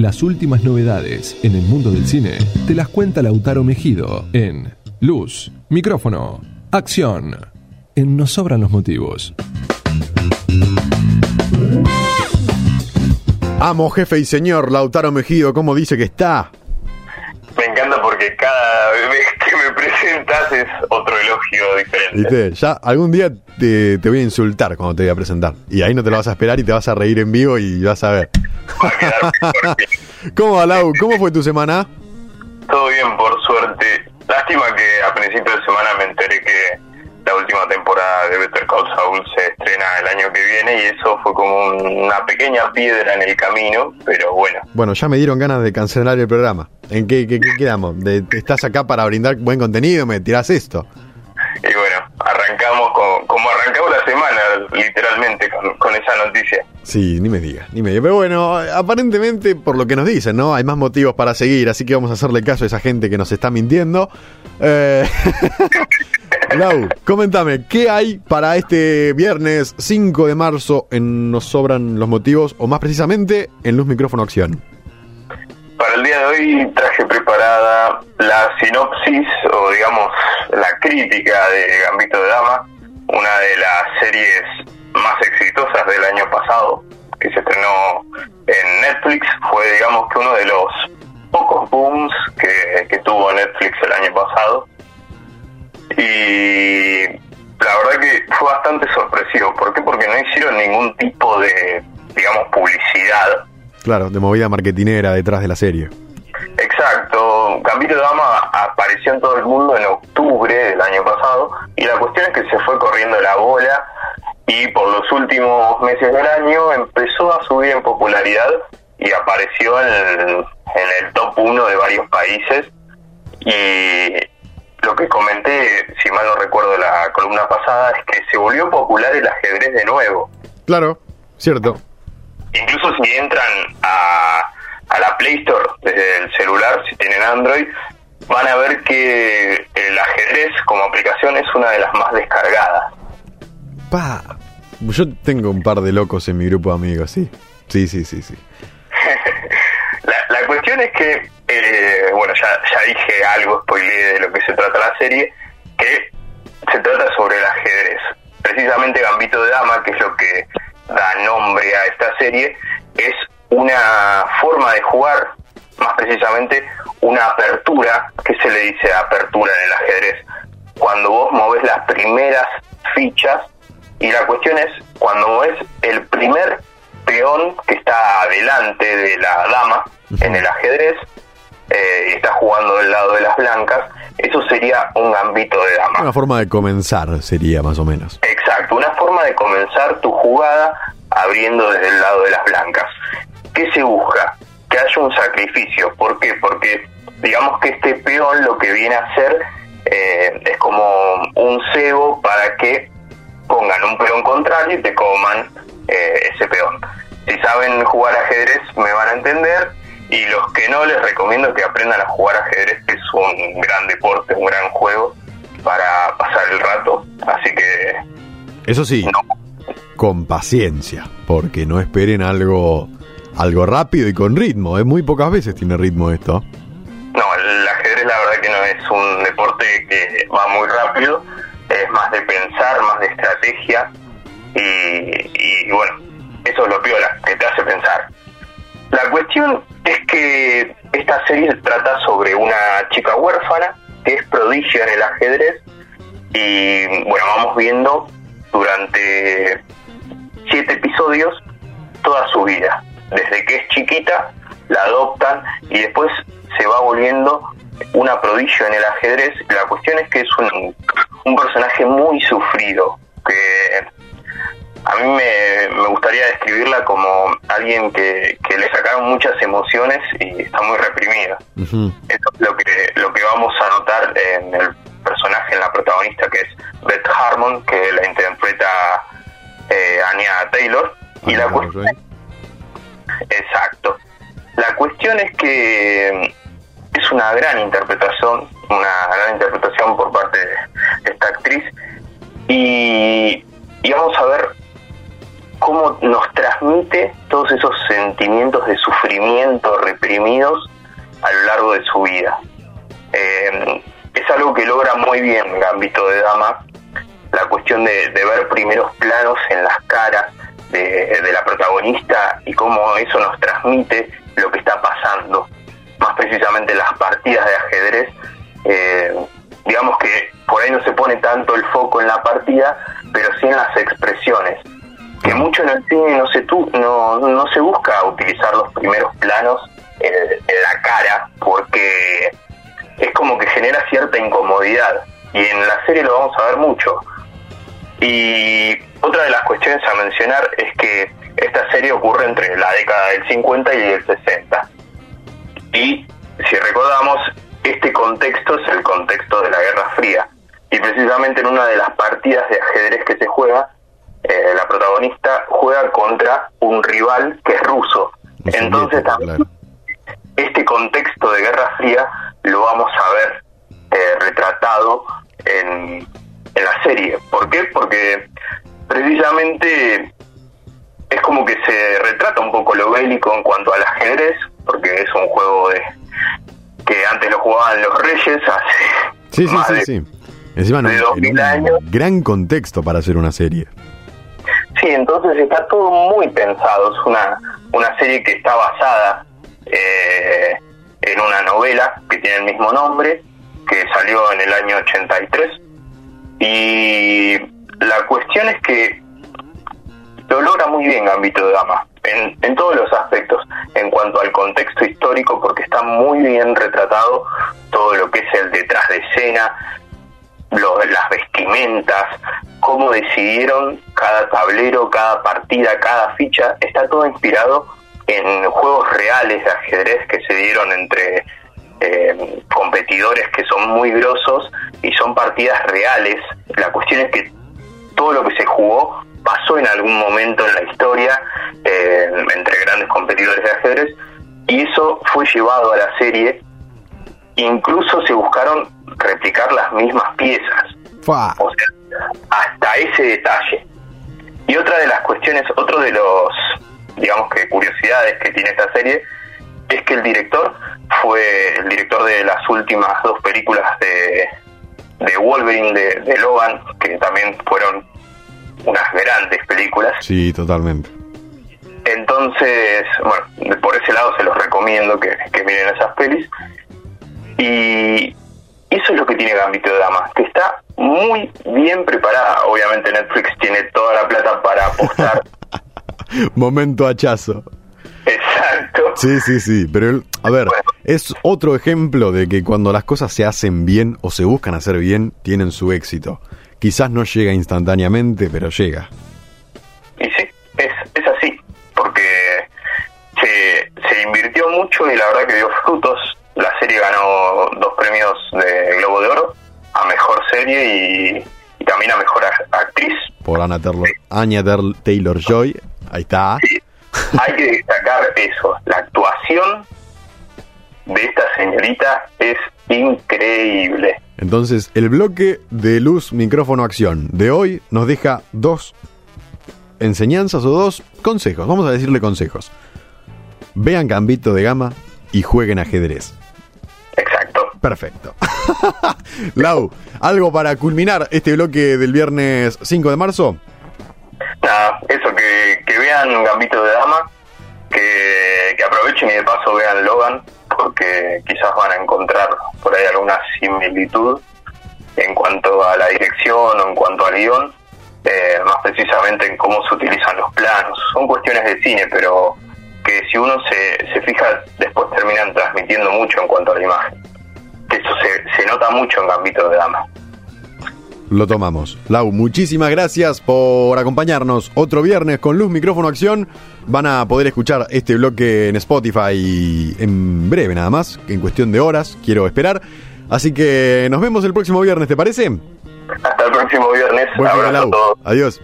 Las últimas novedades en el mundo del cine te las cuenta Lautaro Mejido en Luz, Micrófono, Acción. En Nos Sobran los Motivos. Amo, jefe y señor Lautaro Mejido, ¿cómo dice que está? Me encanta porque cada vez que me presentas es otro elogio diferente. ¿Viste? Ya algún día te, te voy a insultar cuando te voy a presentar. Y ahí no te lo vas a esperar y te vas a reír en vivo y vas a ver. Va a ¿Cómo va, Lau? ¿Cómo fue tu semana? Todo bien, por suerte. Lástima que a principio de semana me enteré que la última temporada de Better Call Saul se año que viene y eso fue como un- una pequeña piedra en el camino, pero bueno. Bueno, ya me dieron ganas de cancelar el programa. ¿En qué, qué- qué quedamos? De- ¿Estás acá para brindar buen contenido? ¿Me tirás esto? Y bueno, arrancamos con, como arrancamos la semana, literalmente, con, con esa noticia. Sí, ni me digas, ni me digas. Pero bueno, aparentemente, por lo que nos dicen, ¿no? Hay más motivos para seguir, así que vamos a hacerle caso a esa gente que nos está mintiendo. Eh... Lau, coméntame, ¿qué hay para este viernes 5 de marzo en Nos Sobran los Motivos, o más precisamente, en Luz Micrófono Acción? Para el día de hoy traje preparada la sinopsis o digamos la crítica de Gambito de Dama, una de las series más exitosas del año pasado que se estrenó en Netflix. Fue digamos que uno de los pocos booms que, que tuvo Netflix el año pasado. Fue bastante sorpresivo. ¿Por qué? Porque no hicieron ningún tipo de, digamos, publicidad Claro, de movida marketinera detrás de la serie. Exacto, Gambito de Dama apareció en todo el mundo en octubre del año pasado y la cuestión es que se fue corriendo la bola y por los últimos meses del año empezó a subir en popularidad y apareció en en el top 1 de varios países y lo que comenté, si mal no recuerdo la columna pasada, es que se volvió popular el ajedrez de nuevo. Claro, cierto. Incluso si entran a, a la Play Store desde el celular, si tienen Android, van a ver que el ajedrez como aplicación es una de las más descargadas. Pa. Yo tengo un par de locos en mi grupo de amigos, sí. Sí, sí, sí, sí. La, cuestión es que, eh, bueno, ya, ya dije algo, spoileé de lo que se trata la serie, que se trata sobre el ajedrez. Precisamente Gambito de Dama, que es lo que da nombre a esta serie, es una forma de jugar, más precisamente una apertura, que se le dice apertura en el ajedrez, cuando vos movés las primeras fichas y la cuestión es cuando movés el primer peón que está adelante de la dama en el ajedrez eh, y está jugando del lado de las blancas, eso sería un gambito de dama. Una forma de comenzar sería más o menos. Exacto, una forma de comenzar tu jugada abriendo desde el lado de las blancas. ¿Qué se busca? Que haya un sacrificio. ¿Por qué? Porque digamos que este peón lo que viene a hacer eh, es como un cebo para que pongan un peón contrario y te coman eh, ese peón. Si saben jugar ajedrez me van a entender y los que no les recomiendo que aprendan a jugar ajedrez, que es un gran deporte, un gran juego para pasar el rato. Así que Eso sí, no, con paciencia, porque no esperen algo algo rápido y con ritmo. Es muy pocas veces tiene ritmo esto. No, el ajedrez la verdad que no es un deporte que va muy rápido, es más de pensar, más de estrategia y, y bueno, eso es lo piola, que te hace pensar. La cuestión es que esta serie trata sobre una chica huérfana que es prodigio en el ajedrez y bueno, vamos viendo durante siete episodios toda su vida. Desde que es chiquita, la adoptan y después se va volviendo una prodigio en el ajedrez. La cuestión es que es un, un personaje muy sufrido, a mí me, me gustaría describirla como alguien que, que le sacaron muchas emociones y está muy reprimida. Eso es lo que, lo que vamos a notar en el personaje, en la protagonista, que es Beth Harmon, que la interpreta eh, Anya Taylor. Y la cuestión. Exacto. La cuestión es que es una gran interpretación, una gran interpretación por parte de esta actriz y, y vamos a ver cómo nos transmite todos esos sentimientos de sufrimiento reprimidos a lo largo de su vida. Eh, es algo que logra muy bien Gambito de Dama, la cuestión de, ver primeros planos en las caras de, la protagonista y cómo eso nos transmite lo que está pasando. Más precisamente las partidas de ajedrez, eh, digamos que por ahí no se pone tanto el foco en la partida, pero sí en las expresiones. Que mucho en el cine no se, tu, no, no se busca utilizar los primeros planos en, en la cara, porque es como que genera cierta incomodidad. Y en la serie lo vamos a ver mucho. Y otra de las cuestiones a mencionar es que esta serie ocurre entre la década del 50 y el 60. Y si recordamos, este contexto es el contexto de la Guerra Fría. Y precisamente en una de las partidas de ajedrez que se juega, eh, la protagonista juega contra un rival que es ruso. Entonces también este contexto de Guerra Fría lo vamos a ver eh, retratado en, en la serie. ¿Por qué? Porque precisamente es como que se retrata un poco lo bélico en cuanto al ajedrez, porque es un juego de que antes lo jugaban los reyes hace sí, sí, sí, sí. Encima de un años. gran contexto para hacer una serie. Sí, entonces está todo muy pensado. Es una, una serie que está basada eh, en una novela que tiene el mismo nombre, que salió en el año 83. Y la cuestión es que lo logra muy bien Gambito de Dama, en, en todos los aspectos, en cuanto al contexto histórico, porque está muy bien retratado todo lo que es el detrás de escena, las vestimentas, cómo decidieron cada tablero, cada partida, cada ficha, está todo inspirado en juegos reales de ajedrez que se dieron entre eh, competidores que son muy grosos y son partidas reales. La cuestión es que todo lo que se jugó pasó en algún momento en la historia eh, entre grandes competidores de ajedrez y eso fue llevado a la serie. Incluso se buscaron replicar las mismas piezas. O sea, hasta ese detalle. Y otra de las cuestiones, otro de los digamos que curiosidades que tiene esta serie es que el director fue el director de las últimas dos películas de, de Wolverine de, Logan, que también fueron unas grandes películas. Sí, totalmente. Entonces, bueno, por ese lado se los recomiendo que, que miren esas pelis. Y eso es lo que tiene Gambito de Dama, que está muy bien preparada. Obviamente Netflix tiene toda la plata para apostar Momento hachazo. Exacto. Sí, sí, sí. Pero, a ver, es otro ejemplo de que cuando las cosas se hacen bien o se buscan hacer bien, tienen su éxito. Quizás no llega instantáneamente, pero llega. Y sí, es, es así. Porque se, se invirtió mucho y la verdad que dio frutos. La serie ganó dos premios de serie y, también a mejor actriz. Por Anna Taylor Joy Ahí está. hay que destacar eso. La actuación de esta señorita es increíble. Entonces, el bloque de luz, micrófono, acción de hoy nos deja dos enseñanzas o dos consejos. Vamos a decirle consejos. Vean Gambito de Gama y jueguen ajedrez. Perfecto. Lau, ¿algo para culminar este bloque del viernes 5 de marzo? Nada, eso, que, que vean Gambito de Dama, que, que aprovechen y de paso vean Logan, porque quizás van a encontrar por ahí alguna similitud en cuanto a la dirección o en cuanto al guion, eh, más precisamente en cómo se utilizan los planos. Son cuestiones de cine, pero que si uno se, se fija, después terminan transmitiendo mucho en cuanto a la imagen. Eso se, se nota mucho en Gambito de Dama lo tomamos. Lau, muchísimas gracias por acompañarnos otro viernes con Luz Micrófono Acción. Van a poder escuchar este bloque en Spotify en breve nada más, en cuestión de horas, quiero esperar. Así que nos vemos el próximo viernes, ¿te parece? Hasta el próximo viernes. Lau. Adiós.